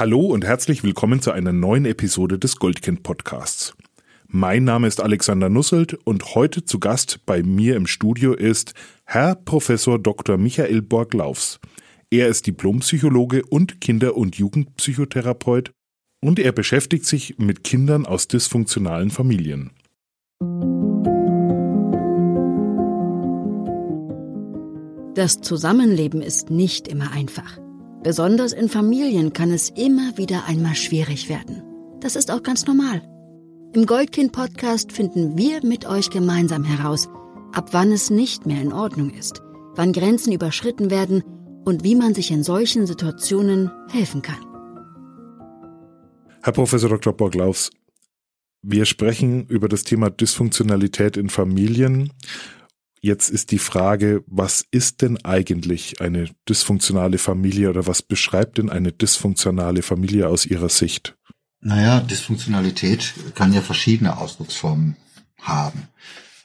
Hallo und herzlich willkommen zu einer neuen Episode des Goldkind Podcasts. Mein Name ist Alexander Nusselt und heute zu Gast bei mir im Studio ist Herr Professor Dr. Michael Borglaufs. Er ist Diplompsychologe und Kinder- und Jugendpsychotherapeut und er beschäftigt sich mit Kindern aus dysfunktionalen Familien. Das Zusammenleben ist nicht immer einfach. Besonders in Familien kann es immer wieder einmal schwierig werden. Das ist auch ganz normal. Im Goldkind-Podcast finden wir mit euch gemeinsam heraus, ab wann es nicht mehr in Ordnung ist, wann Grenzen überschritten werden und wie man sich in solchen Situationen helfen kann. Herr Professor Dr. Borglaufs, wir sprechen über das Thema Dysfunktionalität in Familien. Jetzt ist die Frage, was ist denn eigentlich eine dysfunktionale Familie oder was beschreibt denn eine dysfunktionale Familie aus Ihrer Sicht? Naja, Dysfunktionalität kann ja verschiedene Ausdrucksformen haben.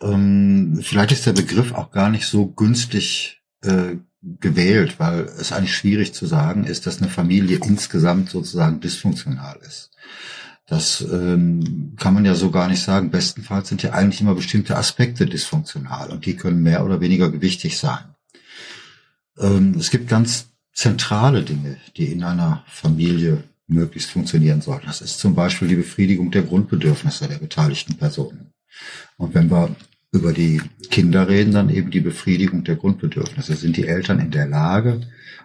Ähm, vielleicht ist der Begriff auch gar nicht so günstig äh, gewählt, weil es eigentlich schwierig zu sagen ist, dass eine Familie insgesamt sozusagen dysfunktional ist. Das ähm, kann man ja so gar nicht sagen. Bestenfalls sind ja eigentlich immer bestimmte Aspekte dysfunktional und die können mehr oder weniger gewichtig sein. Ähm, es gibt ganz zentrale Dinge, die in einer Familie möglichst funktionieren sollten. Das ist zum Beispiel die Befriedigung der Grundbedürfnisse der beteiligten Personen. Und wenn wir über die Kinder reden, dann eben die Befriedigung der Grundbedürfnisse. Sind die Eltern in der Lage,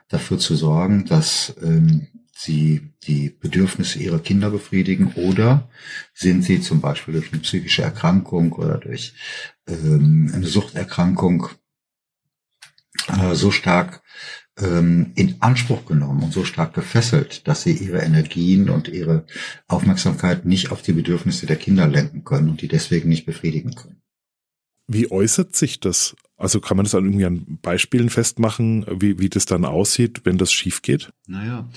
dafür zu sorgen, dass ähm, sie die Bedürfnisse ihrer Kinder befriedigen oder sind sie zum Beispiel durch eine psychische Erkrankung oder durch ähm, eine Suchterkrankung äh, so stark ähm, in Anspruch genommen und so stark gefesselt, dass sie ihre Energien und ihre Aufmerksamkeit nicht auf die Bedürfnisse der Kinder lenken können und die deswegen nicht befriedigen können. Wie äußert sich das? Also kann man das an irgendwie an Beispielen festmachen, wie, wie das dann aussieht, wenn das schief geht? Naja,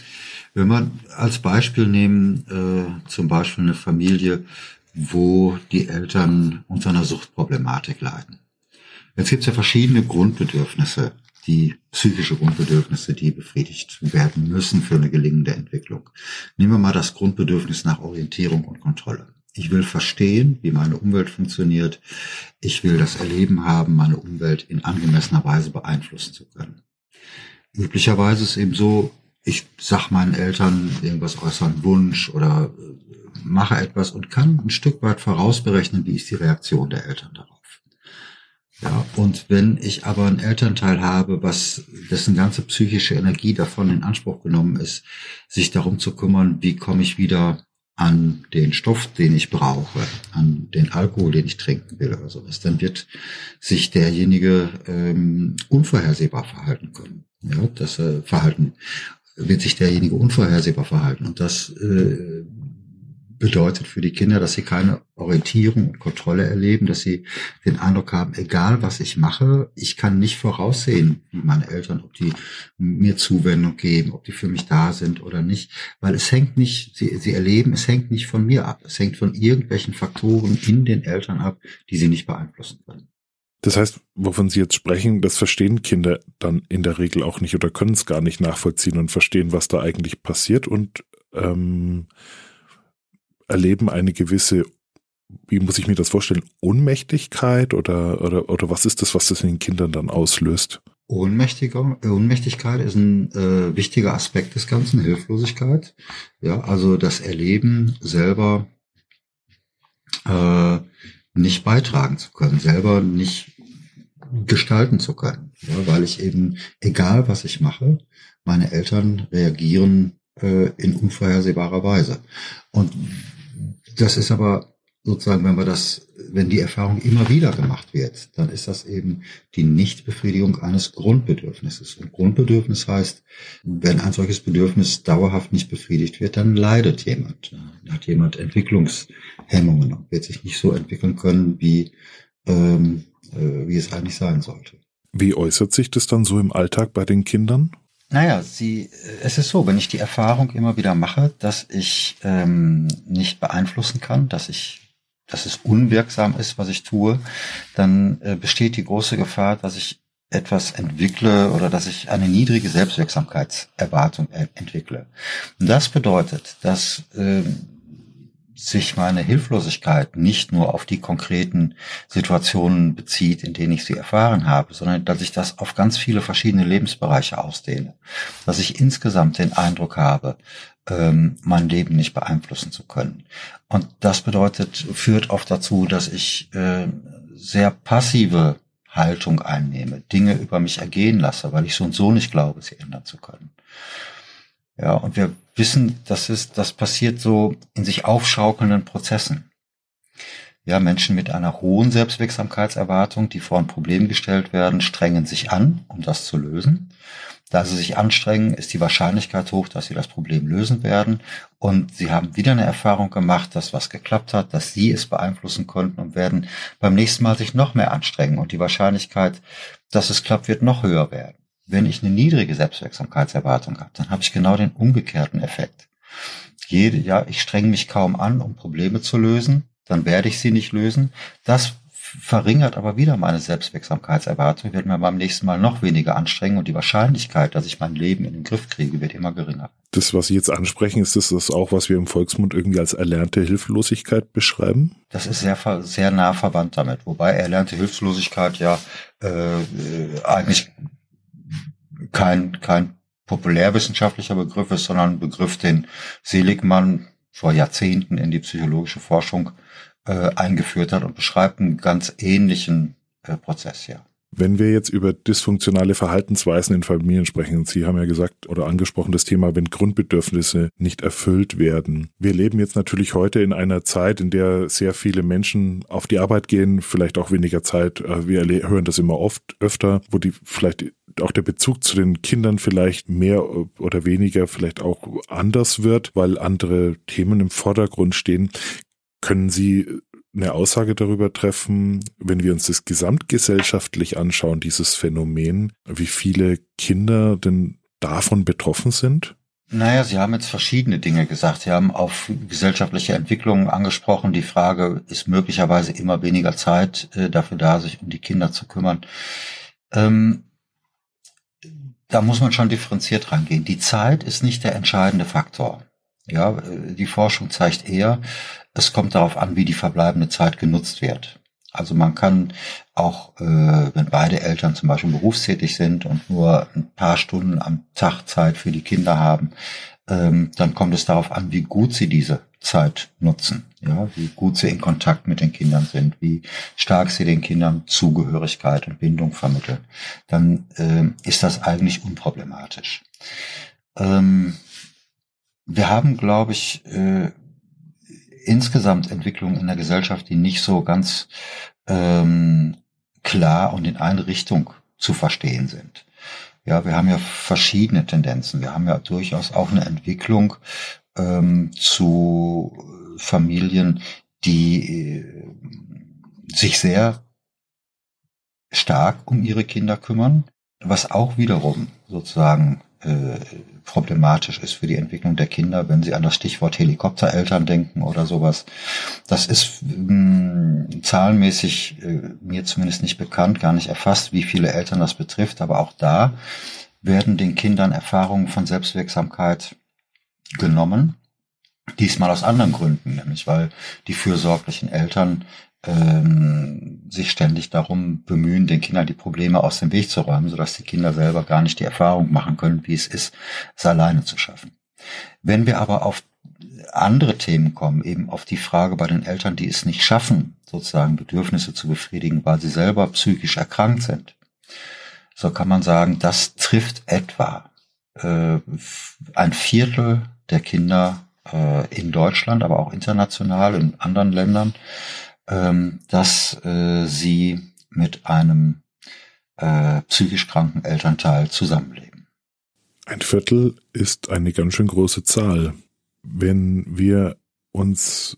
wenn wir als Beispiel nehmen, äh, zum Beispiel eine Familie, wo die Eltern unter einer Suchtproblematik leiden. Jetzt gibt es ja verschiedene Grundbedürfnisse, die psychische Grundbedürfnisse, die befriedigt werden müssen für eine gelingende Entwicklung. Nehmen wir mal das Grundbedürfnis nach Orientierung und Kontrolle. Ich will verstehen, wie meine Umwelt funktioniert. Ich will das Erleben haben, meine Umwelt in angemessener Weise beeinflussen zu können. Üblicherweise ist eben so, ich sag meinen Eltern irgendwas äußeren Wunsch oder äh, mache etwas und kann ein Stück weit vorausberechnen, wie ist die Reaktion der Eltern darauf. Ja, und wenn ich aber einen Elternteil habe, was dessen ganze psychische Energie davon in Anspruch genommen ist, sich darum zu kümmern, wie komme ich wieder an den Stoff, den ich brauche, an den Alkohol, den ich trinken will oder sowas, dann wird sich derjenige ähm, unvorhersehbar verhalten können. Ja, das äh, Verhalten wird sich derjenige unvorhersehbar verhalten und das äh, bedeutet für die Kinder, dass sie keine Orientierung und Kontrolle erleben, dass sie den Eindruck haben, egal was ich mache, ich kann nicht voraussehen, wie meine Eltern, ob die mir Zuwendung geben, ob die für mich da sind oder nicht, weil es hängt nicht, sie, sie erleben, es hängt nicht von mir ab, es hängt von irgendwelchen Faktoren in den Eltern ab, die sie nicht beeinflussen können. Das heißt, wovon Sie jetzt sprechen, das verstehen Kinder dann in der Regel auch nicht oder können es gar nicht nachvollziehen und verstehen, was da eigentlich passiert und ähm, erleben eine gewisse, wie muss ich mir das vorstellen, Ohnmächtigkeit oder, oder, oder was ist das, was das in den Kindern dann auslöst? Ohnmächtiger, Ohnmächtigkeit ist ein äh, wichtiger Aspekt des Ganzen, Hilflosigkeit. Ja, also das Erleben selber äh, nicht beitragen zu können, selber nicht gestalten zu können, ja, weil ich eben, egal was ich mache, meine Eltern reagieren äh, in unvorhersehbarer Weise. Und das ist aber sozusagen, wenn wir das, wenn die Erfahrung immer wieder gemacht wird, dann ist das eben die Nichtbefriedigung eines Grundbedürfnisses. Und Grundbedürfnis heißt, wenn ein solches Bedürfnis dauerhaft nicht befriedigt wird, dann leidet jemand, dann hat jemand Entwicklungshemmungen und wird sich nicht so entwickeln können, wie, ähm, äh, wie es eigentlich sein sollte. Wie äußert sich das dann so im Alltag bei den Kindern? Naja, sie, es ist so, wenn ich die Erfahrung immer wieder mache, dass ich ähm, nicht beeinflussen kann, dass ich, dass es unwirksam ist, was ich tue, dann äh, besteht die große Gefahr, dass ich etwas entwickle oder dass ich eine niedrige Selbstwirksamkeitserwartung entwickle. Und das bedeutet, dass äh, sich meine Hilflosigkeit nicht nur auf die konkreten Situationen bezieht, in denen ich sie erfahren habe, sondern dass ich das auf ganz viele verschiedene Lebensbereiche ausdehne. Dass ich insgesamt den Eindruck habe, ähm, mein Leben nicht beeinflussen zu können. Und das bedeutet, führt oft dazu, dass ich äh, sehr passive Haltung einnehme, Dinge über mich ergehen lasse, weil ich so und so nicht glaube, sie ändern zu können. Ja, und wir wissen, das ist, das passiert so in sich aufschaukelnden Prozessen. Ja, Menschen mit einer hohen Selbstwirksamkeitserwartung, die vor ein Problem gestellt werden, strengen sich an, um das zu lösen. Da sie sich anstrengen, ist die Wahrscheinlichkeit hoch, dass sie das Problem lösen werden. Und sie haben wieder eine Erfahrung gemacht, dass was geklappt hat, dass sie es beeinflussen konnten und werden beim nächsten Mal sich noch mehr anstrengen. Und die Wahrscheinlichkeit, dass es klappt, wird noch höher werden. Wenn ich eine niedrige Selbstwirksamkeitserwartung habe, dann habe ich genau den umgekehrten Effekt. Jede, ja, ich strenge mich kaum an, um Probleme zu lösen, dann werde ich sie nicht lösen. Das verringert aber wieder meine Selbstwirksamkeitserwartung. Ich werde mir beim nächsten Mal noch weniger anstrengen und die Wahrscheinlichkeit, dass ich mein Leben in den Griff kriege, wird immer geringer. Das, was Sie jetzt ansprechen, ist das, das auch, was wir im Volksmund irgendwie als erlernte Hilflosigkeit beschreiben? Das ist sehr, sehr nah verwandt damit. Wobei erlernte Hilflosigkeit ja äh, eigentlich kein, kein populärwissenschaftlicher Begriff ist, sondern ein Begriff, den Seligmann vor Jahrzehnten in die psychologische Forschung äh, eingeführt hat und beschreibt einen ganz ähnlichen äh, Prozess, ja. Wenn wir jetzt über dysfunktionale Verhaltensweisen in Familien sprechen, Sie haben ja gesagt oder angesprochen das Thema, wenn Grundbedürfnisse nicht erfüllt werden. Wir leben jetzt natürlich heute in einer Zeit, in der sehr viele Menschen auf die Arbeit gehen, vielleicht auch weniger Zeit. Äh, wir hören das immer oft öfter, wo die vielleicht auch der Bezug zu den Kindern vielleicht mehr oder weniger vielleicht auch anders wird, weil andere Themen im Vordergrund stehen. Können Sie eine Aussage darüber treffen, wenn wir uns das gesamtgesellschaftlich anschauen, dieses Phänomen, wie viele Kinder denn davon betroffen sind? Naja, Sie haben jetzt verschiedene Dinge gesagt. Sie haben auf gesellschaftliche Entwicklungen angesprochen. Die Frage ist möglicherweise immer weniger Zeit äh, dafür da, sich um die Kinder zu kümmern. Ähm, da muss man schon differenziert rangehen. Die Zeit ist nicht der entscheidende Faktor. Ja, äh, die Forschung zeigt eher, es kommt darauf an, wie die verbleibende Zeit genutzt wird. Also man kann auch, äh, wenn beide Eltern zum Beispiel berufstätig sind und nur ein paar Stunden am Tag Zeit für die Kinder haben, ähm, dann kommt es darauf an, wie gut sie diese Zeit nutzen, ja, wie gut sie in Kontakt mit den Kindern sind, wie stark sie den Kindern Zugehörigkeit und Bindung vermitteln. Dann äh, ist das eigentlich unproblematisch. Ähm, wir haben, glaube ich, äh, insgesamt Entwicklungen in der Gesellschaft, die nicht so ganz ähm, klar und in eine Richtung zu verstehen sind. Ja, wir haben ja verschiedene Tendenzen. Wir haben ja durchaus auch eine Entwicklung ähm, zu Familien, die äh, sich sehr stark um ihre Kinder kümmern, was auch wiederum sozusagen äh, problematisch ist für die Entwicklung der Kinder, wenn sie an das Stichwort Helikoptereltern denken oder sowas. Das ist mh, mm, zahlenmäßig äh, mir zumindest nicht bekannt, gar nicht erfasst, wie viele Eltern das betrifft, aber auch da werden den Kindern Erfahrungen von Selbstwirksamkeit genommen. Diesmal aus anderen Gründen, nämlich weil die fürsorglichen Eltern ähm, sich ständig darum bemühen, den Kindern die Probleme aus dem Weg zu räumen, sodass die Kinder selber gar nicht die Erfahrung machen können, wie es ist, es alleine zu schaffen. Wenn wir aber auf andere Themen kommen, eben auf die Frage bei den Eltern, die es nicht schaffen, sozusagen Bedürfnisse zu befriedigen, weil sie selber psychisch erkrankt sind, so kann man sagen, das trifft etwa äh, ein Viertel der Kinder äh, in Deutschland, aber auch international in anderen Ländern, ähm, dass äh, sie mit einem äh, psychisch kranken Elternteil zusammenleben. Ein Viertel ist eine ganz schön große Zahl. Wenn wir uns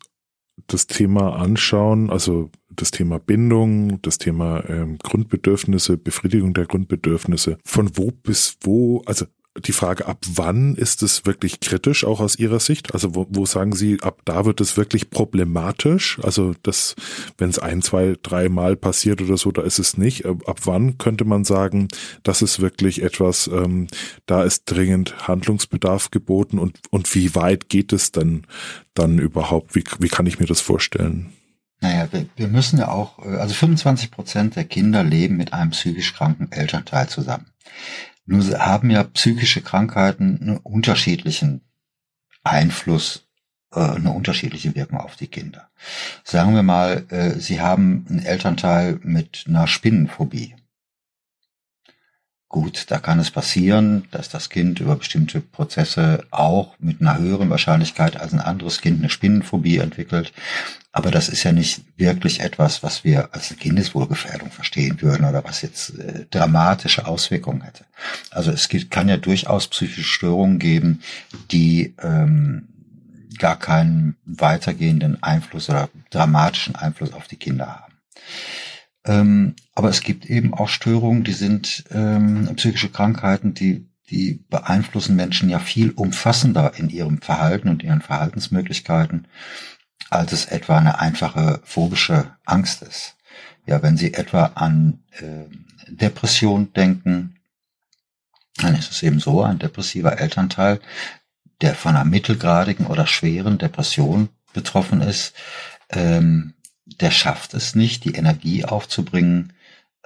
das Thema anschauen, also das Thema Bindung, das Thema ähm, Grundbedürfnisse, Befriedigung der Grundbedürfnisse, von wo bis wo, also die Frage, ab wann ist es wirklich kritisch, auch aus Ihrer Sicht? Also wo, wo sagen Sie, ab da wird es wirklich problematisch? Also das, wenn es ein, zwei, drei Mal passiert oder so, da ist es nicht. Ab wann könnte man sagen, das ist wirklich etwas, ähm, da ist dringend Handlungsbedarf geboten und, und wie weit geht es denn dann überhaupt? Wie, wie kann ich mir das vorstellen? Naja, wir, wir müssen ja auch, äh, also 25 Prozent der Kinder leben mit einem psychisch kranken Elternteil zusammen. Nur haben ja psychische Krankheiten einen unterschiedlichen Einfluss, äh, eine unterschiedliche Wirkung auf die Kinder. Sagen wir mal, äh, Sie haben einen Elternteil mit einer Spinnenphobie. Gut, da kann es passieren, dass das Kind über bestimmte Prozesse auch mit einer höheren Wahrscheinlichkeit als ein anderes Kind eine Spinnenphobie entwickelt. Aber das ist ja nicht wirklich etwas, was wir als Kindeswohlgefährdung verstehen würden oder was jetzt äh, dramatische Auswirkungen hätte. Also es gibt, kann ja durchaus psychische Störungen geben, die ähm, gar keinen weitergehenden Einfluss oder dramatischen Einfluss auf die Kinder haben. Ähm, aber es gibt eben auch Störungen, die sind ähm, psychische Krankheiten, die, die beeinflussen Menschen ja viel umfassender in ihrem Verhalten und ihren Verhaltensmöglichkeiten, als es etwa eine einfache phobische Angst ist. Ja, wenn Sie etwa an äh, Depression denken, dann ist es eben so, ein depressiver Elternteil, der von einer mittelgradigen oder schweren Depression betroffen ist, ähm, der schafft es nicht, die Energie aufzubringen,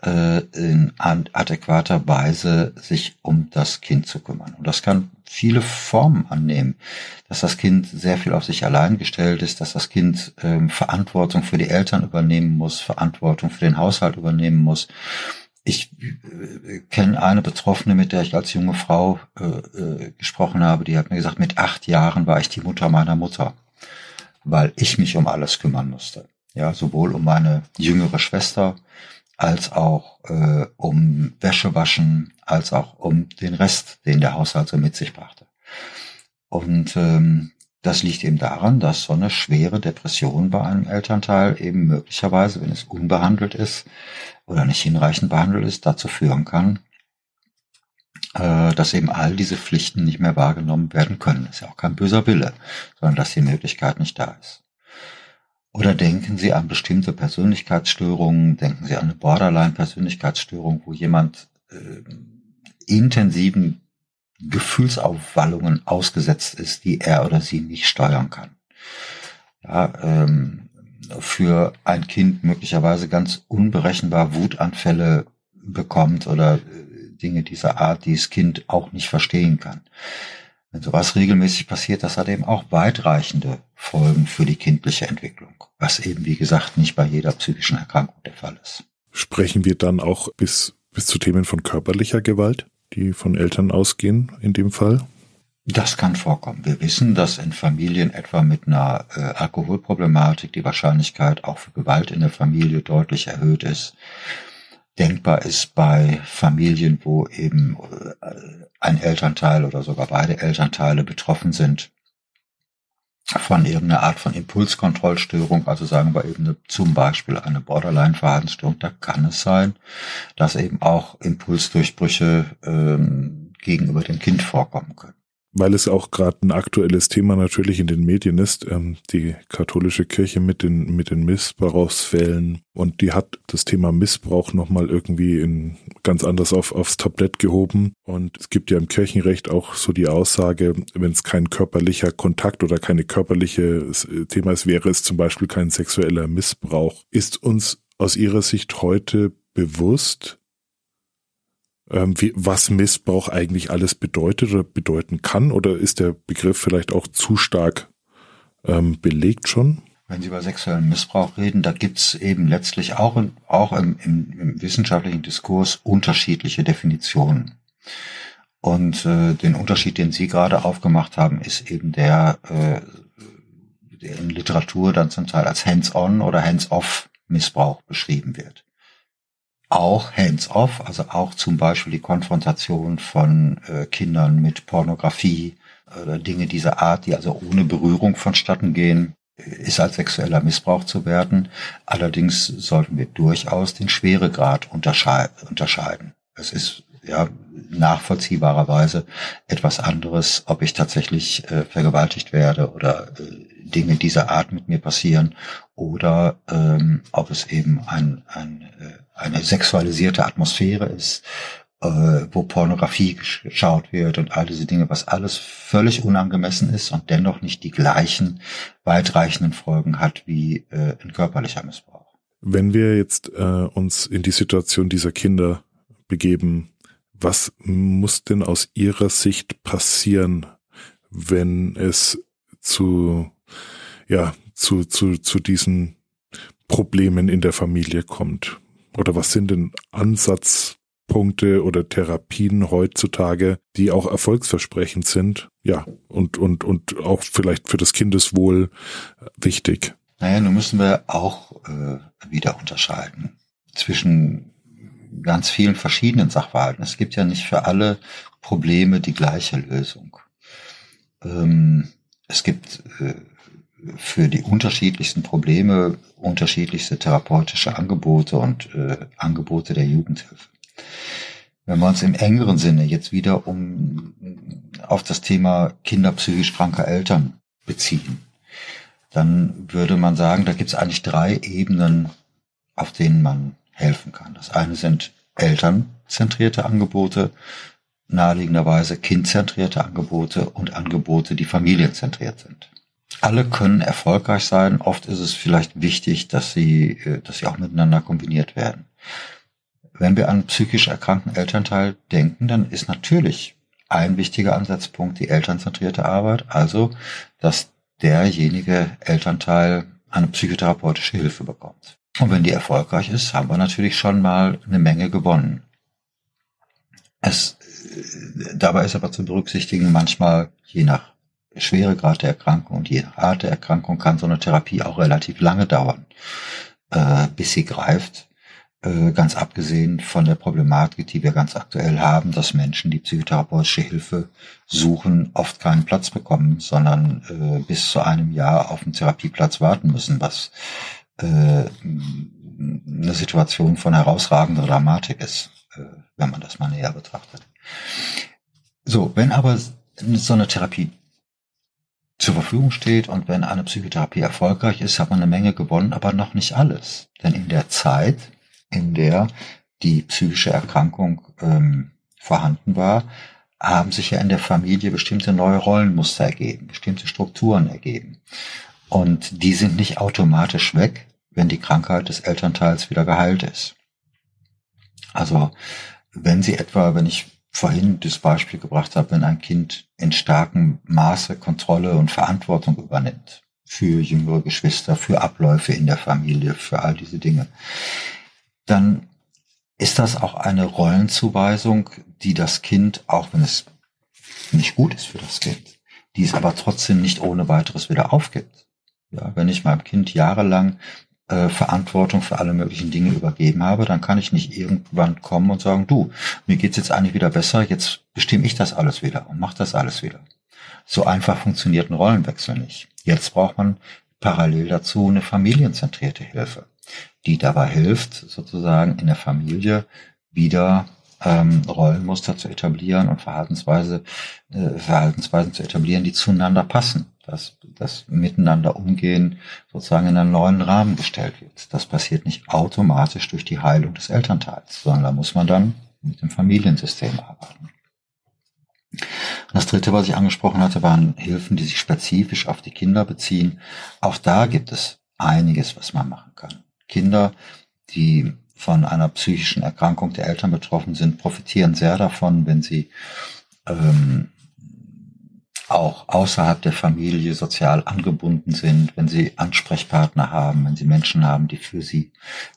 äh, in adäquater Weise sich um das Kind zu kümmern. Und das kann viele Formen annehmen, dass das Kind sehr viel auf sich allein gestellt ist, dass das Kind ähm, Verantwortung für die Eltern übernehmen muss, Verantwortung für den Haushalt übernehmen muss. Ich äh, kenne eine Betroffene, mit der ich als junge Frau äh, äh, gesprochen habe, die hat mir gesagt, mit acht Jahren war ich die Mutter meiner Mutter, weil ich mich um alles kümmern musste. Ja, sowohl um meine jüngere Schwester als auch äh, um Wäsche waschen, als auch um den Rest, den der Haushalt so mit sich brachte. Und ähm, das liegt eben daran, dass so eine schwere Depression bei einem Elternteil eben möglicherweise, wenn es unbehandelt ist oder nicht hinreichend behandelt ist, dazu führen kann, äh, dass eben all diese Pflichten nicht mehr wahrgenommen werden können. Das ist ja auch kein böser Wille, sondern dass die Möglichkeit nicht da ist. Oder denken Sie an bestimmte Persönlichkeitsstörungen, denken Sie an eine Borderline-Persönlichkeitsstörung, wo jemand äh, intensiven Gefühlsaufwallungen ausgesetzt ist, die er oder sie nicht steuern kann. Ja, ähm, für ein Kind möglicherweise ganz unberechenbar Wutanfälle bekommt oder äh, Dinge dieser Art, die das Kind auch nicht verstehen kann. Wenn sowas regelmäßig passiert, das hat eben auch weitreichende Folgen für die kindliche Entwicklung, was eben, wie gesagt, nicht bei jeder psychischen Erkrankung der Fall ist. Sprechen wir dann auch bis, bis zu Themen von körperlicher Gewalt, die von Eltern ausgehen in dem Fall? Das kann vorkommen. Wir wissen, dass in Familien etwa mit einer äh, Alkoholproblematik die Wahrscheinlichkeit auch für Gewalt in der Familie deutlich erhöht ist denkbar ist bei Familien, wo eben äh, ein Elternteil oder sogar beide Elternteile betroffen sind von irgendeiner Art von Impulskontrollstörung, also sagen wir eben zum Beispiel eine Borderline-Verhaltensstörung, da kann es sein, dass eben auch Impulsdurchbrüche ähm, gegenüber dem Kind vorkommen können weil es auch gerade ein aktuelles Thema natürlich in den Medien ist, ähm, die katholische Kirche mit den, mit den Missbrauchsfällen und die hat das Thema Missbrauch nochmal irgendwie in, ganz anders auf, aufs Tablett gehoben und es gibt ja im Kirchenrecht auch so die Aussage, wenn es kein körperlicher Kontakt oder keine körperliche Thema ist, wäre es zum Beispiel kein sexueller Missbrauch. Ist uns aus Ihrer Sicht heute bewusst, wie, was Missbrauch eigentlich alles bedeutet oder bedeuten kann? Oder ist der Begriff vielleicht auch zu stark ähm, belegt schon? Wenn Sie über sexuellen Missbrauch reden, da gibt's eben letztlich auch, auch im, im, im wissenschaftlichen Diskurs unterschiedliche Definitionen. Und äh, den Unterschied, den Sie gerade aufgemacht haben, ist eben der, äh, der in Literatur dann zum Teil als Hands-on oder Hands-off Missbrauch beschrieben wird auch hands-off, also auch zum Beispiel die Konfrontation von äh, Kindern mit Pornografie oder Dinge dieser Art, die also ohne Berührung vonstatten gehen, ist als sexueller Missbrauch zu werden. Allerdings sollten wir durchaus den Schweregrad unterscheiden. Es ist ja, nachvollziehbarerweise etwas anderes, ob ich tatsächlich äh, vergewaltigt werde oder äh, Dinge dieser Art mit mir passieren oder ähm, ob es eben ein, ein, äh, eine sexualisierte Atmosphäre ist, äh, wo Pornografie geschaut wird und all diese Dinge, was alles völlig unangemessen ist und dennoch nicht die gleichen weitreichenden Folgen hat wie äh, ein körperlicher Missbrauch. Wenn wir jetzt äh, uns in die Situation dieser Kinder begeben, was muss denn aus Ihrer Sicht passieren, wenn es zu, ja, zu, zu, zu diesen Problemen in der Familie kommt? Oder was sind denn Ansatzpunkte oder Therapien heutzutage, die auch erfolgsversprechend sind? Ja, und, und, und auch vielleicht für das Kindeswohl wichtig. Naja, nun müssen wir auch äh, wieder unterscheiden zwischen ganz vielen verschiedenen Sachverhalten. Es gibt ja nicht für alle Probleme die gleiche Lösung. Ähm, es gibt äh, für die unterschiedlichsten Probleme unterschiedlichste therapeutische Angebote und äh, Angebote der Jugendhilfe. Wenn wir uns im engeren Sinne jetzt wieder um auf das Thema Kinder psychisch kranker Eltern beziehen, dann würde man sagen, da gibt es eigentlich drei Ebenen, auf denen man helfen kann. Das eine sind elternzentrierte Angebote, naheliegenderweise kindzentrierte Angebote und Angebote, die familienzentriert sind. Alle können erfolgreich sein. Oft ist es vielleicht wichtig, dass sie, äh, dass sie auch miteinander kombiniert werden. Wenn wir an psychisch erkrankten Elternteil denken, dann ist natürlich ein wichtiger Ansatzpunkt die elternzentrierte Arbeit, also dass derjenige Elternteil eine psychotherapeutische Hilfe bekommt. Und wenn die erfolgreich ist, haben wir natürlich schon mal eine Menge gewonnen. Es, dabei ist aber zu berücksichtigen, manchmal je nach Schweregrad der Erkrankung und je Art der Erkrankung kann so eine Therapie auch relativ lange dauern, äh, bis sie greift. Äh, ganz abgesehen von der Problematik, die wir ganz aktuell haben, dass Menschen, die psychotherapeutische Hilfe suchen, oft keinen Platz bekommen, sondern äh, bis zu einem Jahr auf einen Therapieplatz warten müssen, was äh, eine Situation von herausragender Dramatik ist, äh, wenn man das mal näher betrachtet. So, wenn aber so eine Therapie Verfügung steht und wenn eine Psychotherapie erfolgreich ist, hat man eine Menge gewonnen, aber noch nicht alles. Denn in der Zeit, in der die psychische Erkrankung ähm, vorhanden war, haben sich ja in der Familie bestimmte neue Rollenmuster ergeben, bestimmte Strukturen ergeben. Und die sind nicht automatisch weg, wenn die Krankheit des Elternteils wieder geheilt ist. Also wenn Sie etwa, wenn ich vorhin das Beispiel gebracht habe, wenn ein Kind in starkem Maße Kontrolle und Verantwortung übernimmt für jüngere Geschwister, für Abläufe in der Familie, für all diese Dinge, dann ist das auch eine Rollenzuweisung, die das Kind, auch wenn es nicht gut ist für das Kind, die es aber trotzdem nicht ohne weiteres wieder aufgibt. Ja, wenn ich meinem Kind jahrelang äh, Verantwortung für alle möglichen Dinge übergeben habe, dann kann ich nicht irgendwann kommen und sagen, du, mir geht's jetzt eigentlich wieder besser, jetzt bestimme ich das alles wieder und mach das alles wieder. So einfach funktioniert ein Rollenwechsel nicht. Jetzt braucht man parallel dazu eine familienzentrierte Hilfe, die dabei hilft, sozusagen in der Familie wieder ähm, Rollenmuster zu etablieren und Verhaltensweise, äh, Verhaltensweisen zu etablieren, die zueinander passen dass das Miteinander umgehen sozusagen in einen neuen Rahmen gestellt wird. Das passiert nicht automatisch durch die Heilung des Elternteils, sondern da muss man dann mit dem Familiensystem arbeiten. Das dritte, was ich angesprochen hatte, waren Hilfen, die sich spezifisch auf die Kinder beziehen. Auch da gibt es einiges, was man machen kann. Kinder, die von einer psychischen Erkrankung der Eltern betroffen sind, profitieren sehr davon, wenn sie ähm, auch außerhalb der Familie sozial angebunden sind, wenn sie Ansprechpartner haben, wenn sie Menschen haben, die für sie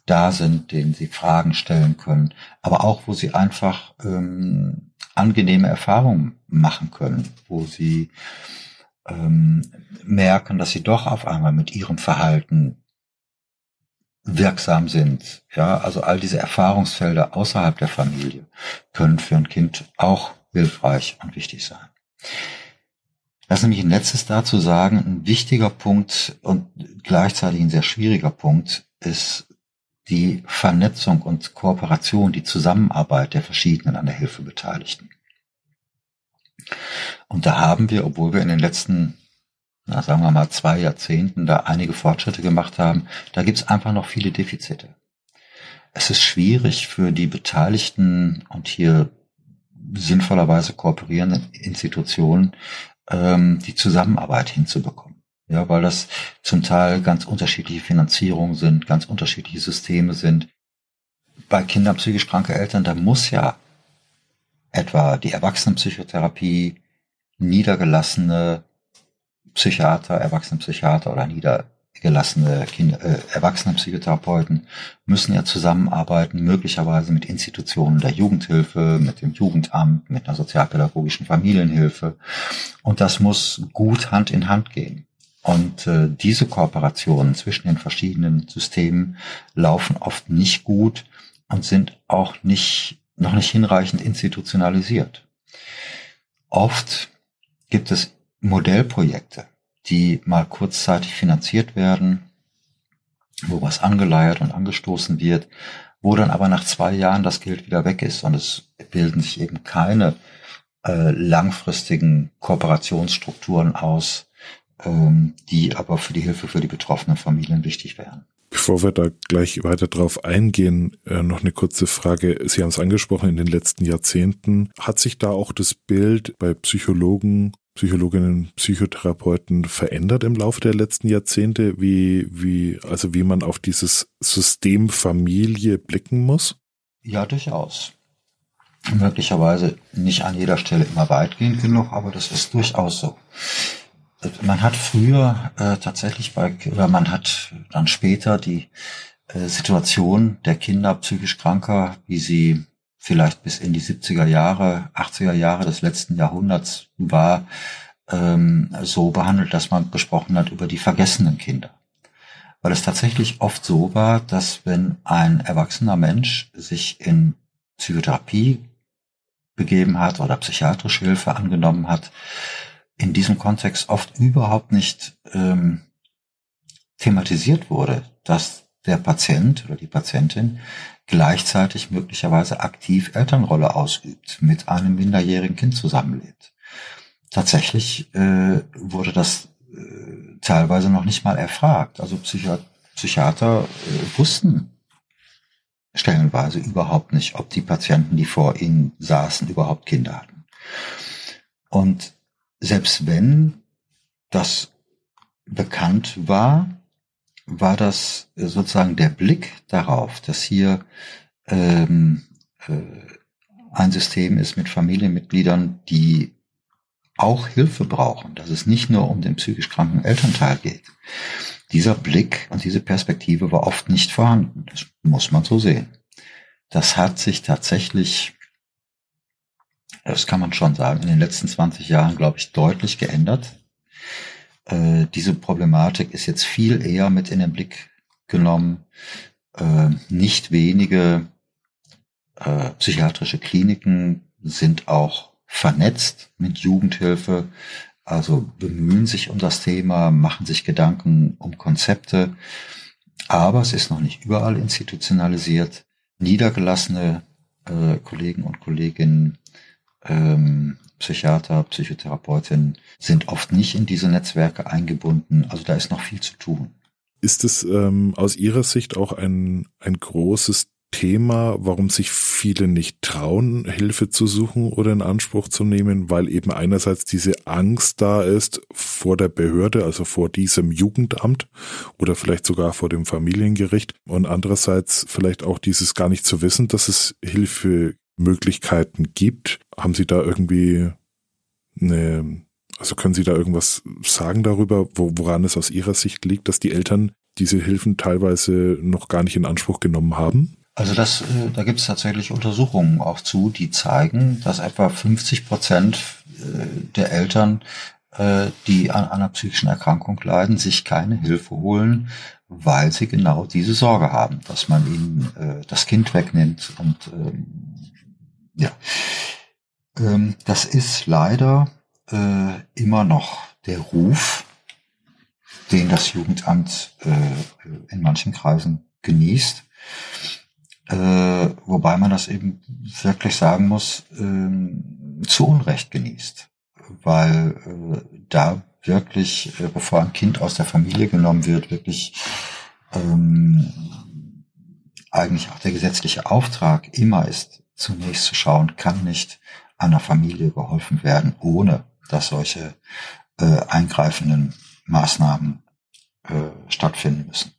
da sind, denen sie Fragen stellen können, aber auch wo sie einfach ähm, angenehme Erfahrungen machen können, wo sie ähm, merken, dass sie doch auf einmal mit ihrem Verhalten wirksam sind. Ja, also all diese Erfahrungsfelder außerhalb der Familie können für ein Kind auch hilfreich und wichtig sein. Lass mich ein letztes dazu sagen. Ein wichtiger Punkt und gleichzeitig ein sehr schwieriger Punkt ist die Vernetzung und Kooperation, die Zusammenarbeit der verschiedenen an der Hilfe Beteiligten. Und da haben wir, obwohl wir in den letzten, na, sagen wir mal, zwei Jahrzehnten da einige Fortschritte gemacht haben, da gibt's einfach noch viele Defizite. Es ist schwierig für die Beteiligten und hier sinnvollerweise kooperierenden Institutionen, ähm, die Zusammenarbeit hinzubekommen. Ja, weil das zum Teil ganz unterschiedliche Finanzierungen sind, ganz unterschiedliche Systeme sind. Bei Kindern psychisch kranke Eltern, da muss ja etwa die Erwachsenenpsychotherapie, niedergelassene Psychiater, Erwachsenenpsychiater oder niedergelassene Kinder, äh, Erwachsenenpsychotherapeuten müssen ja zusammenarbeiten, möglicherweise mit Institutionen der Jugendhilfe, mit dem Jugendamt, mit einer sozialpädagogischen Familienhilfe. Und das muss gut Hand in Hand gehen. Und äh, diese Kooperationen zwischen den verschiedenen Systemen laufen oft nicht gut und sind auch nicht, noch nicht hinreichend institutionalisiert. Oft gibt es Modellprojekte, die mal kurzzeitig finanziert werden, wo was angeleiert und angestoßen wird, wo dann aber nach zwei Jahren das Geld wieder weg ist und es bilden sich eben keine äh, langfristigen Kooperationsstrukturen aus, ähm, die aber für die Hilfe für die betroffenen Familien wichtig wären. Bevor wir da gleich weiter drauf eingehen, äh, noch eine kurze Frage. Sie haben es angesprochen, in den letzten Jahrzehnten hat sich da auch das Bild bei Psychologen, Psychologinnen, Psychotherapeuten verändert im Laufe der letzten Jahrzehnte, wie, wie, also wie man auf dieses System Familie blicken muss? Ja, durchaus. Möglicherweise nicht an jeder Stelle immer weitgehend genug, aber das ist durchaus so man hat früher äh, tatsächlich bei, oder man hat dann später die äh, Situation der Kinder psychisch Kranker, wie sie vielleicht bis in die 70er Jahre, 80er Jahre des letzten Jahrhunderts war, ähm, so behandelt, dass man gesprochen hat über die vergessenen Kinder. Weil es tatsächlich oft so war, dass wenn ein erwachsener Mensch sich in Psychotherapie begeben hat oder psychiatrische Hilfe angenommen hat, in diesem Kontext oft überhaupt nicht ähm, thematisiert wurde, dass der Patient oder die Patientin gleichzeitig möglicherweise aktiv Elternrolle ausübt, mit einem minderjährigen Kind zusammenlebt. Tatsächlich äh, wurde das äh, teilweise noch nicht mal erfragt. Also Psychi Psychiater äh, wussten stellenweise überhaupt nicht, ob die Patienten, die vor ihnen saßen, überhaupt Kinder hatten. Und selbst wenn das bekannt war, war das sozusagen der Blick darauf, dass hier ähm, äh, ein System ist mit Familienmitgliedern, die auch Hilfe brauchen, dass es nicht nur um den psychisch kranken Elternteil geht. Dieser Blick und diese Perspektive war oft nicht vorhanden. Das muss man so sehen. Das hat sich tatsächlich das kann man schon sagen, in den letzten 20 Jahren, glaube ich, deutlich geändert. Äh, diese Problematik ist jetzt viel eher mit in den Blick genommen. Äh, nicht wenige äh, psychiatrische Kliniken sind auch vernetzt mit Jugendhilfe, also bemühen sich um das Thema, machen sich Gedanken um Konzepte, aber es ist noch nicht überall institutionalisiert. Niedergelassene äh, Kollegen und Kolleginnen ähm, Psychiater, Psychotherapeutinnen sind oft nicht in diese Netzwerke eingebunden. Also da ist noch viel zu tun. Ist es ähm, aus Ihrer Sicht auch ein, ein großes Thema, warum sich viele nicht trauen, Hilfe zu suchen oder in Anspruch zu nehmen, weil eben einerseits diese Angst da ist vor der Behörde, also vor diesem Jugendamt oder vielleicht sogar vor dem Familiengericht und andererseits vielleicht auch dieses gar nicht zu wissen, dass es Hilfe Möglichkeiten gibt. Haben Sie da irgendwie eine, also können Sie da irgendwas sagen darüber, wo, woran es aus Ihrer Sicht liegt, dass die Eltern diese Hilfen teilweise noch gar nicht in Anspruch genommen haben? Also das, äh, da gibt es tatsächlich Untersuchungen auch zu, die zeigen, dass etwa 50 Prozent äh, der Eltern, äh, die an einer psychischen Erkrankung leiden, sich keine Hilfe holen, weil sie genau diese Sorge haben, dass man ihnen das Kind wegnimmt und ähm, ja. Ähm, das ist leider äh, immer noch der Ruf, den das Jugendamt äh, in manchen Kreisen genießt. Äh, wobei man das eben wirklich sagen muss, äh, zu Unrecht genießt. Weil äh, da wirklich, äh, bevor ein Kind aus der Familie genommen wird, wirklich ähm, eigentlich auch der gesetzliche Auftrag immer ist, zunächst zu schauen, kann nicht einer Familie geholfen werden, ohne dass solche äh, eingreifenden Maßnahmen äh, stattfinden müssen.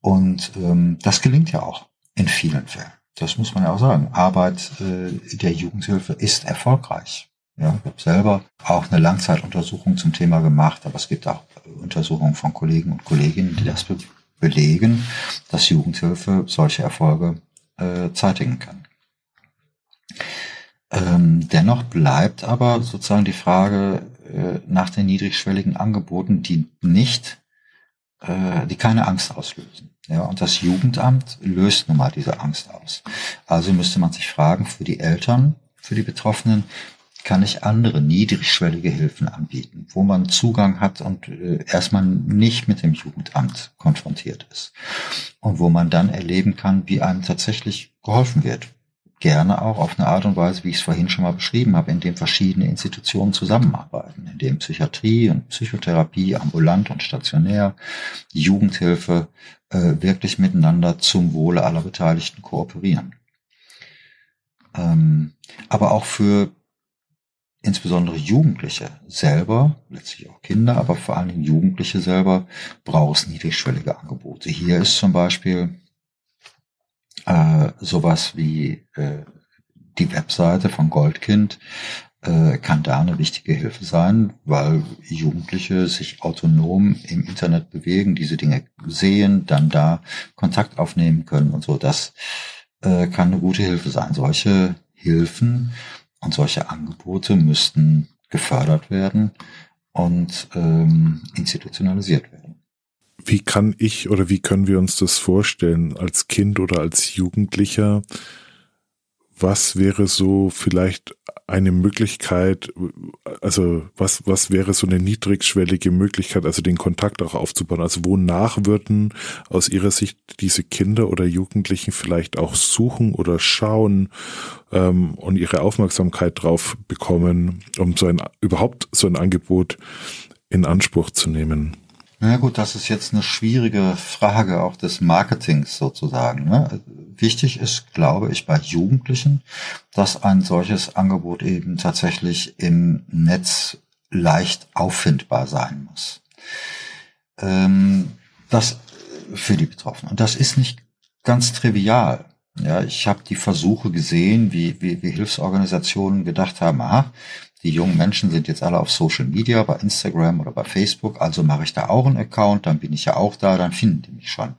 Und ähm, das gelingt ja auch in vielen Fällen. Das muss man ja auch sagen. Arbeit äh, der Jugendhilfe ist erfolgreich. Ja, ich habe selber auch eine Langzeituntersuchung zum Thema gemacht, aber es gibt auch Untersuchungen von Kollegen und Kolleginnen, die das be belegen, dass Jugendhilfe solche Erfolge äh, zeitigen kann. Ähm, dennoch bleibt aber sozusagen die Frage äh, nach den niedrigschwelligen Angeboten, die nicht, äh, die keine Angst auslösen. Ja, und das Jugendamt löst nun mal diese Angst aus. Also müsste man sich fragen, für die Eltern, für die Betroffenen, kann ich andere niedrigschwellige Hilfen anbieten, wo man Zugang hat und äh, erstmal nicht mit dem Jugendamt konfrontiert ist. Und wo man dann erleben kann, wie einem tatsächlich geholfen wird. Gerne auch auf eine Art und Weise, wie ich es vorhin schon mal beschrieben habe, in dem verschiedene Institutionen zusammenarbeiten, in dem Psychiatrie und Psychotherapie, ambulant und stationär, Jugendhilfe äh, wirklich miteinander zum Wohle aller Beteiligten kooperieren. Ähm, aber auch für insbesondere Jugendliche selber, letztlich auch Kinder, aber vor allen Dingen Jugendliche selber, braucht es niedrigschwellige Angebote. Hier ist zum Beispiel äh, sowas wie äh, die Webseite von Goldkind äh, kann da eine wichtige Hilfe sein, weil Jugendliche sich autonom im Internet bewegen, diese Dinge sehen, dann da Kontakt aufnehmen können und so. Das äh, kann eine gute Hilfe sein. Solche Hilfen und solche Angebote müssten gefördert werden und ähm, institutionalisiert werden. Wie kann ich oder wie können wir uns das vorstellen als Kind oder als Jugendlicher? Was wäre so vielleicht eine Möglichkeit, also was, was wäre so eine niedrigschwellige Möglichkeit, also den Kontakt auch aufzubauen? Also wonach würden aus Ihrer Sicht diese Kinder oder Jugendlichen vielleicht auch suchen oder schauen ähm, und ihre Aufmerksamkeit drauf bekommen, um so ein, überhaupt so ein Angebot in Anspruch zu nehmen? Na gut, das ist jetzt eine schwierige Frage auch des Marketings sozusagen. Ne? Wichtig ist, glaube ich, bei Jugendlichen, dass ein solches Angebot eben tatsächlich im Netz leicht auffindbar sein muss. Ähm, das für die Betroffenen. Und das ist nicht ganz trivial. Ja, ich habe die Versuche gesehen, wie, wie, wie Hilfsorganisationen gedacht haben, aha, die jungen Menschen sind jetzt alle auf Social Media, bei Instagram oder bei Facebook, also mache ich da auch einen Account, dann bin ich ja auch da, dann finden die mich schon.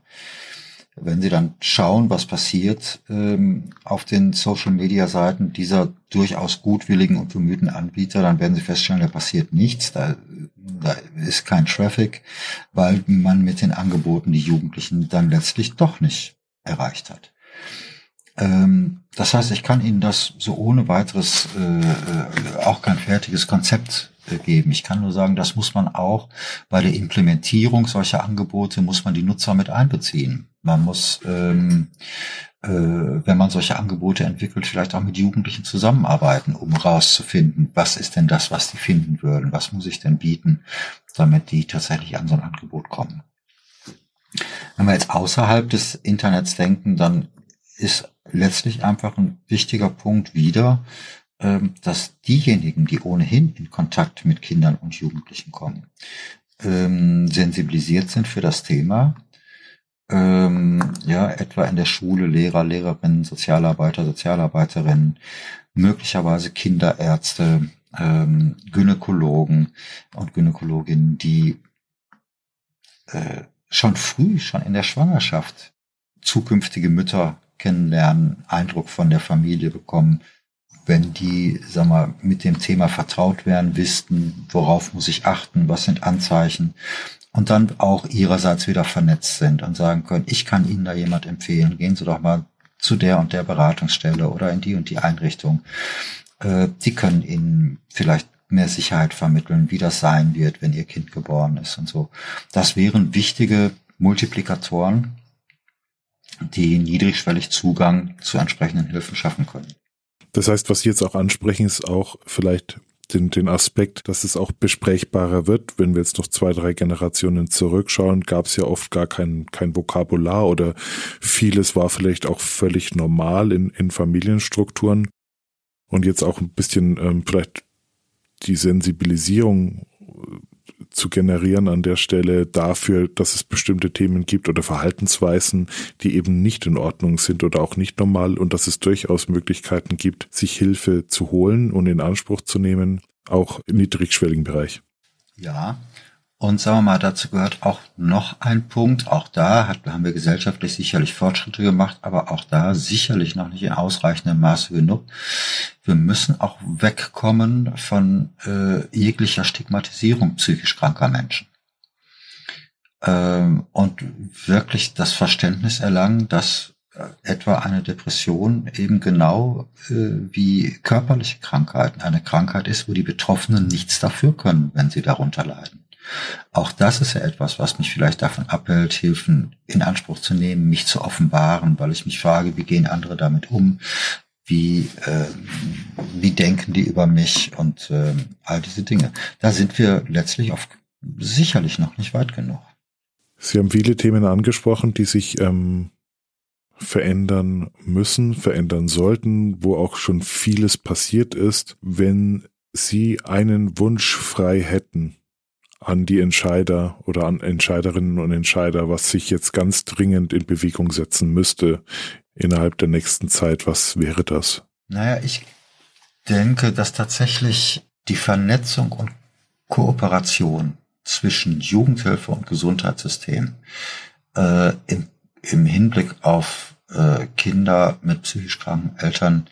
Wenn Sie dann schauen, was passiert ähm, auf den Social Media Seiten dieser durchaus gutwilligen und bemühten Anbieter, dann werden Sie feststellen, da passiert nichts, da, da ist kein Traffic, weil man mit den Angeboten die Jugendlichen dann letztlich doch nicht erreicht hat. Ähm, das heißt, ich kann Ihnen das so ohne weiteres äh, äh, auch kein fertiges Konzept äh, geben. Ich kann nur sagen, das muss man auch bei der Implementierung solcher Angebote muss man die Nutzer mit einbeziehen. Man muss, ähm, äh, wenn man solche Angebote entwickelt, vielleicht auch mit Jugendlichen zusammenarbeiten, um rauszufinden, was ist denn das, was die finden würden, was muss ich denn bieten, damit die tatsächlich an so ein Angebot kommen. Wenn wir jetzt außerhalb des Internets denken, dann ist letztlich einfach ein wichtiger Punkt wieder, ähm, dass diejenigen, die ohnehin in Kontakt mit Kindern und Jugendlichen kommen, ähm, sensibilisiert sind für das Thema. Ähm, ja, etwa in der Schule Lehrer, Lehrerinnen, Sozialarbeiter, Sozialarbeiterinnen, möglicherweise Kinderärzte, Gynäkologen und Gynäkologinnen, die äh, schon früh, schon in der Schwangerschaft zukünftige Mütter kennenlernen, Eindruck von der Familie bekommen, wenn die, sag mal, mit dem Thema vertraut werden, wissen, worauf muss ich achten, was sind Anzeichen und dann auch ihrerseits wieder vernetzt sind und sagen können, ich kann Ihnen da jemand empfehlen, gehen Sie doch mal zu der und der Beratungsstelle oder in die und die Einrichtung. Äh, die können Ihnen vielleicht mehr Sicherheit vermitteln, wie das sein wird, wenn Ihr Kind geboren ist und so. Das wären wichtige Multiplikatoren die niedrigschwellig Zugang zu entsprechenden Hilfen schaffen können. Das heißt, was Sie jetzt auch ansprechen, ist auch vielleicht den, den Aspekt, dass es auch besprechbarer wird. Wenn wir jetzt noch zwei, drei Generationen zurückschauen, gab es ja oft gar kein, kein Vokabular oder vieles war vielleicht auch völlig normal in, in Familienstrukturen. Und jetzt auch ein bisschen ähm, vielleicht die Sensibilisierung zu generieren an der Stelle dafür, dass es bestimmte Themen gibt oder Verhaltensweisen, die eben nicht in Ordnung sind oder auch nicht normal und dass es durchaus Möglichkeiten gibt, sich Hilfe zu holen und in Anspruch zu nehmen, auch im niedrigschwelligen Bereich. Ja, und sagen wir mal, dazu gehört auch noch ein Punkt. Auch da hat, haben wir gesellschaftlich sicherlich Fortschritte gemacht, aber auch da sicherlich noch nicht in ausreichendem Maße genug. Wir müssen auch wegkommen von äh, jeglicher Stigmatisierung psychisch kranker Menschen. Ähm, und wirklich das Verständnis erlangen, dass äh, etwa eine Depression eben genau äh, wie körperliche Krankheiten eine Krankheit ist, wo die Betroffenen nichts dafür können, wenn sie darunter leiden. Auch das ist ja etwas, was mich vielleicht davon abhält, Hilfen in Anspruch zu nehmen, mich zu offenbaren, weil ich mich frage, wie gehen andere damit um? Wie, äh, wie denken die über mich und äh, all diese Dinge. Da sind wir letztlich auf, sicherlich noch nicht weit genug. Sie haben viele Themen angesprochen, die sich ähm, verändern müssen, verändern sollten, wo auch schon vieles passiert ist. Wenn Sie einen Wunsch frei hätten, an die Entscheider oder an Entscheiderinnen und Entscheider, was sich jetzt ganz dringend in Bewegung setzen müsste innerhalb der nächsten Zeit. Was wäre das? Naja, ich denke, dass tatsächlich die Vernetzung und Kooperation zwischen Jugendhilfe und Gesundheitssystem äh, im, im Hinblick auf äh, Kinder mit psychisch kranken Eltern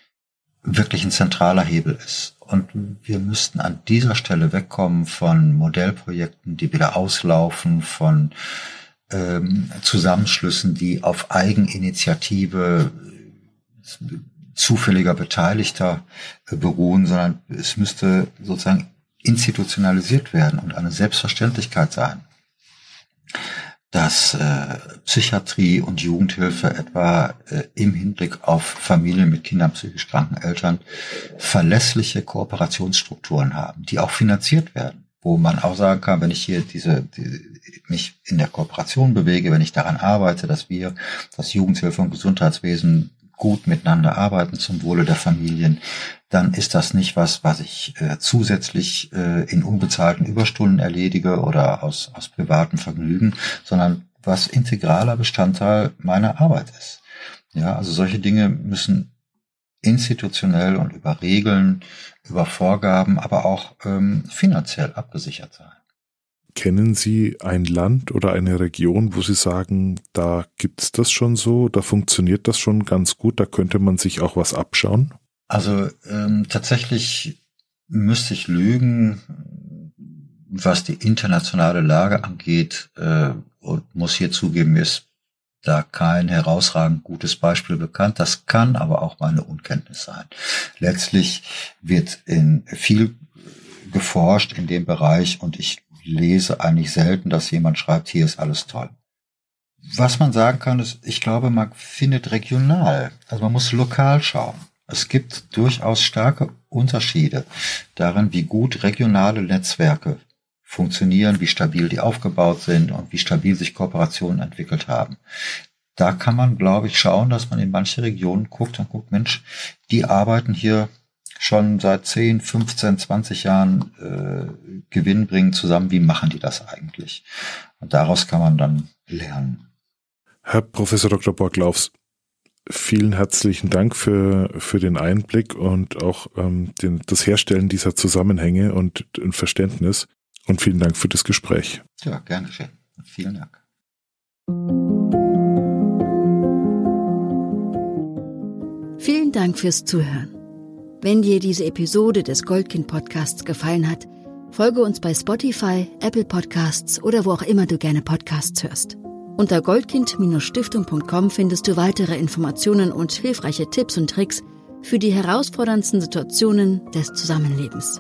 wirklich ein zentraler Hebel ist. Und wir müssten an dieser Stelle wegkommen von Modellprojekten, die wieder auslaufen, von ähm, Zusammenschlüssen, die auf Eigeninitiative zufälliger Beteiligter äh, beruhen, sondern es müsste sozusagen institutionalisiert werden und eine Selbstverständlichkeit sein dass äh, Psychiatrie und Jugendhilfe etwa äh, im Hinblick auf Familien mit Kindern psychisch kranken Eltern verlässliche Kooperationsstrukturen haben, die auch finanziert werden, wo man auch sagen kann, wenn ich hier diese die, mich in der Kooperation bewege, wenn ich daran arbeite, dass wir das Jugendhilfe und Gesundheitswesen gut miteinander arbeiten zum Wohle der Familien, dann ist das nicht was, was ich äh, zusätzlich äh, in unbezahlten Überstunden erledige oder aus, aus privatem Vergnügen, sondern was integraler Bestandteil meiner Arbeit ist. Ja, also solche Dinge müssen institutionell und über Regeln, über Vorgaben, aber auch ähm, finanziell abgesichert sein. Kennen Sie ein Land oder eine Region, wo Sie sagen, da gibt's das schon so, da funktioniert das schon ganz gut, da könnte man sich auch was abschauen? Also ähm, tatsächlich müsste ich lügen, was die internationale Lage angeht, äh, und muss hier zugeben, ist da kein herausragend gutes Beispiel bekannt. Das kann aber auch meine Unkenntnis sein. Letztlich wird in viel geforscht in dem Bereich und ich lese eigentlich selten, dass jemand schreibt, hier ist alles toll. Was man sagen kann, ist, ich glaube, man findet regional, also man muss lokal schauen. Es gibt durchaus starke Unterschiede darin, wie gut regionale Netzwerke funktionieren, wie stabil die aufgebaut sind und wie stabil sich Kooperationen entwickelt haben. Da kann man, glaube ich, schauen, dass man in manche Regionen guckt und guckt, Mensch, die arbeiten hier schon seit 10, 15, 20 Jahren äh, Gewinn bringen zusammen. Wie machen die das eigentlich? Und daraus kann man dann lernen. Herr Professor Dr. Borglaufs, vielen herzlichen Dank für, für den Einblick und auch ähm, den, das Herstellen dieser Zusammenhänge und ein Verständnis. Und vielen Dank für das Gespräch. Ja, gerne schön. Vielen Dank. Vielen Dank fürs Zuhören. Wenn dir diese Episode des Goldkind Podcasts gefallen hat, folge uns bei Spotify, Apple Podcasts oder wo auch immer du gerne Podcasts hörst. Unter goldkind-stiftung.com findest du weitere Informationen und hilfreiche Tipps und Tricks für die herausforderndsten Situationen des Zusammenlebens.